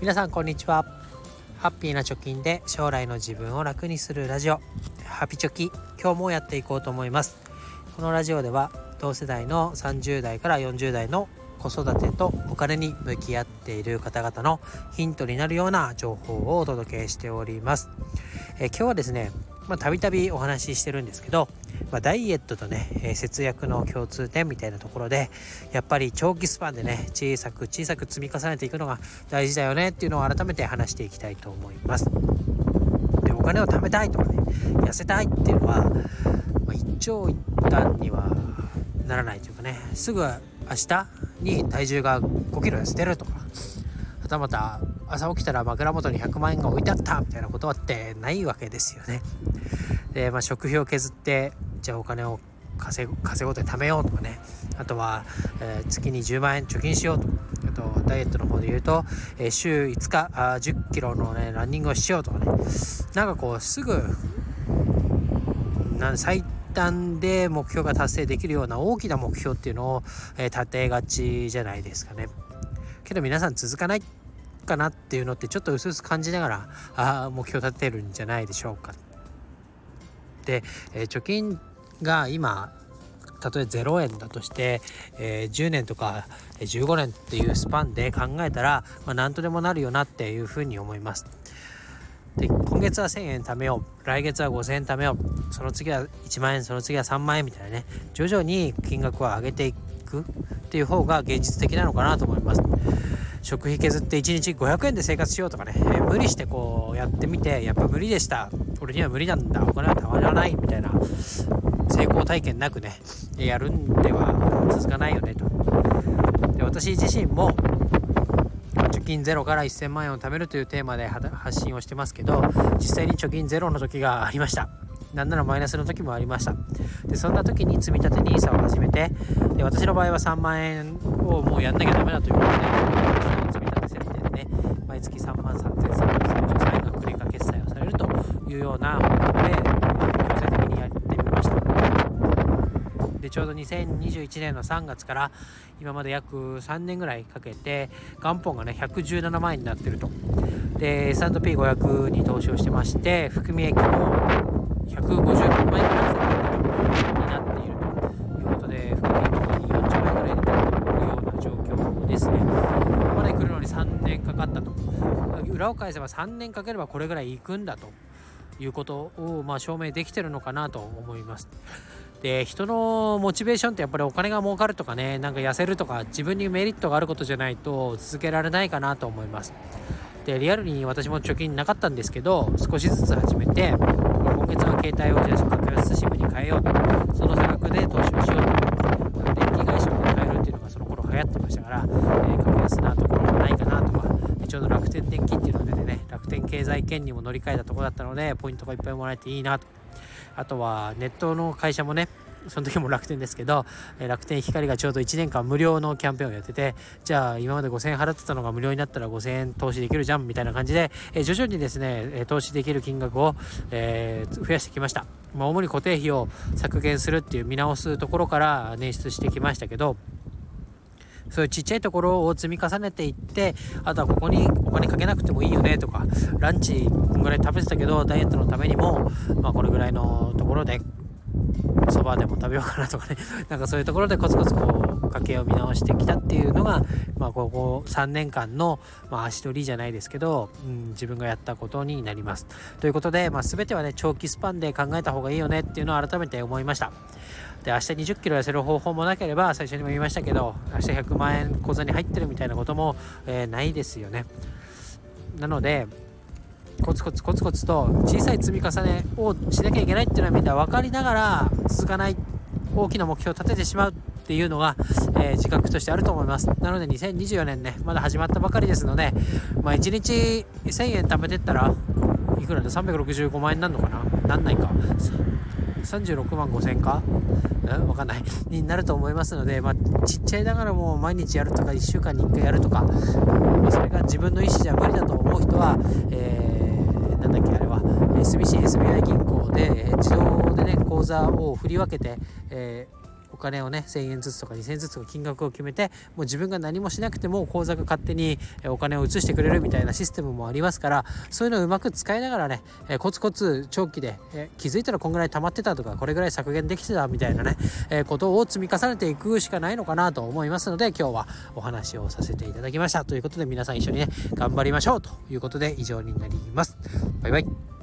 皆さんこんにちは。ハッピーな貯金で将来の自分を楽にするラジオ。ハピチョキ。今日もやっていこうと思います。このラジオでは同世代の30代から40代の子育てとお金に向き合っている方々のヒントになるような情報をお届けしております。え今日はですねたびたびお話ししてるんですけど、まあ、ダイエットとね、え節約の共通点みたいなところでやっぱり長期スパンでね小さく小さく積み重ねていくのが大事だよねっていうのを改めて話していきたいと思います。でお金を貯めたいとかね痩せたいっていうのは、まあ、一長一短にはならないというかねすぐ明日に体重が5キロ痩せてるとかはたまた朝起きたら枕元に100万円が置いてあったみたいなことはってないわけですよね。で、まあ、食費を削ってじゃあお金を稼ぐ稼ごうと貯めようとかね。あとは、えー、月に10万円貯金しようと。あとダイエットの方で言うと、えー、週5日あ1 0キロのねランニングをしようとかね。なんかこうすぐなん最短で目標が達成できるような大きな目標っていうのを、えー、立てがちじゃないですかね。けど皆さん続かないかなっていうのってちょっと薄々感じながらあ目標立てるんじゃないでしょうか。で、えー、貯金が今たとえ0円だとして、えー、10年とか15年っていうスパンで考えたら、まあ、何とでもなるよなっていうふうに思います。で今月は1000円貯めよう。来月は5000円貯めよう。その次は1万円その次は3万円みたいなね。徐々に金額を上げていくっていう方が現実的なのかなと思います。食費削って1日500円で生活しようとかね、えー、無理してこうやってみてやっぱ無理でした。俺には無理なんだ。お金はたまらないみたいな成功体験なくねやるんでは続かないよねと。で私自身も貯金ゼロから1000万円を貯めるというテーマで発信をしてますけど実際に貯金ゼロの時がありました。なんならマイナスの時もありました。でそんな時に積み立て NISA を始めてで私の場合は3万円をもうやんなきゃダメだということで積み立て設定でね毎月3万3333円が繰り掛決済をされるというようなもので強制的にやってみましたちょうど2021年の3月から今まで約3年ぐらいかけて元本がね117万円になってるとで S&P500 に投資をしてまして含み益も156万円からいになっているということで、含み益40万円ぐらい出てるような状況ですね。ここまで来るのに3年かかったと。裏を返せば3年かければこれぐらい行くんだということを、まあ、証明できてるのかなと思います。で人のモチベーションってやっぱりお金が儲かるとかねなんか痩せるとか自分にメリットがあることじゃないと続けられないかなと思います。でリアルに私も貯金なかったんですけど少しずつ始めて今月は携帯をじゃあ格安 SIM に変えようとその差額で投資をしようと。電気会社を変えるっていうのがその頃流行ってましたから、えー、格安なところがないかなとかちょうど楽天電気っていうのが出てね楽天経済圏にも乗り換えたところだったのでポイントがいっぱいもらえていいなと。あとはネットの会社もねその時も楽天ですけど、え楽天光がちょうど1年間無料のキャンペーンをやってて、じゃあ今まで5000円払ってたのが無料になったら5000円投資できるじゃんみたいな感じで、え徐々にですね、投資できる金額を、えー、増やしてきました。まあ、主に固定費を削減するっていう見直すところから捻出してきましたけど、そういうちっちゃいところを積み重ねていって、あとはここにお金かけなくてもいいよねとか、ランチこんぐらい食べてたけど、ダイエットのためにも、まあこれぐらいのところでそばでも食べようかなとかね なんかそういうところでコツコツこう家計を見直してきたっていうのが、まあ、ここ3年間の、まあ、足取りじゃないですけど、うん、自分がやったことになります。ということで、まあ、全てはね長期スパンで考えた方がいいよねっていうのを改めて思いました。で明日2 0キロ痩せる方法もなければ最初にも言いましたけど明日100万円口座に入ってるみたいなことも、えー、ないですよね。なのでコツコツコツコツと小さい積み重ねをしなきゃいけないっていうのはみんな分かりながら続かない大きな目標を立ててしまうっていうのが、えー、自覚としてあると思います。なので2024年ねまだ始まったばかりですので、まあ、1日1000円貯めてったらいくらで365万円になるのかな？なんないか。36万5000円か？わかんない。になると思いますので、まあ、ちっちゃいながらも毎日やるとか、1週間に1回やるとか、まあ、それが自分の意思じゃ無理だと思う人は、えーなんだっけあれは。SBC、SBI 銀行で、え自動でね口座を振り分けて、えお金をね1000円ずつとか2000円ずつとか金額を決めてもう自分が何もしなくても口座が勝手にお金を移してくれるみたいなシステムもありますからそういうのをうまく使いながらね、えコツコツ長期で、え気づいたらこんぐらい溜まってたとかこれぐらい削減できてたみたいなね、えことを積み重ねていくしかないのかなと思いますので今日はお話をさせていただきました。ということで皆さん一緒にね頑張りましょう。ということで以上になります。バイバイ。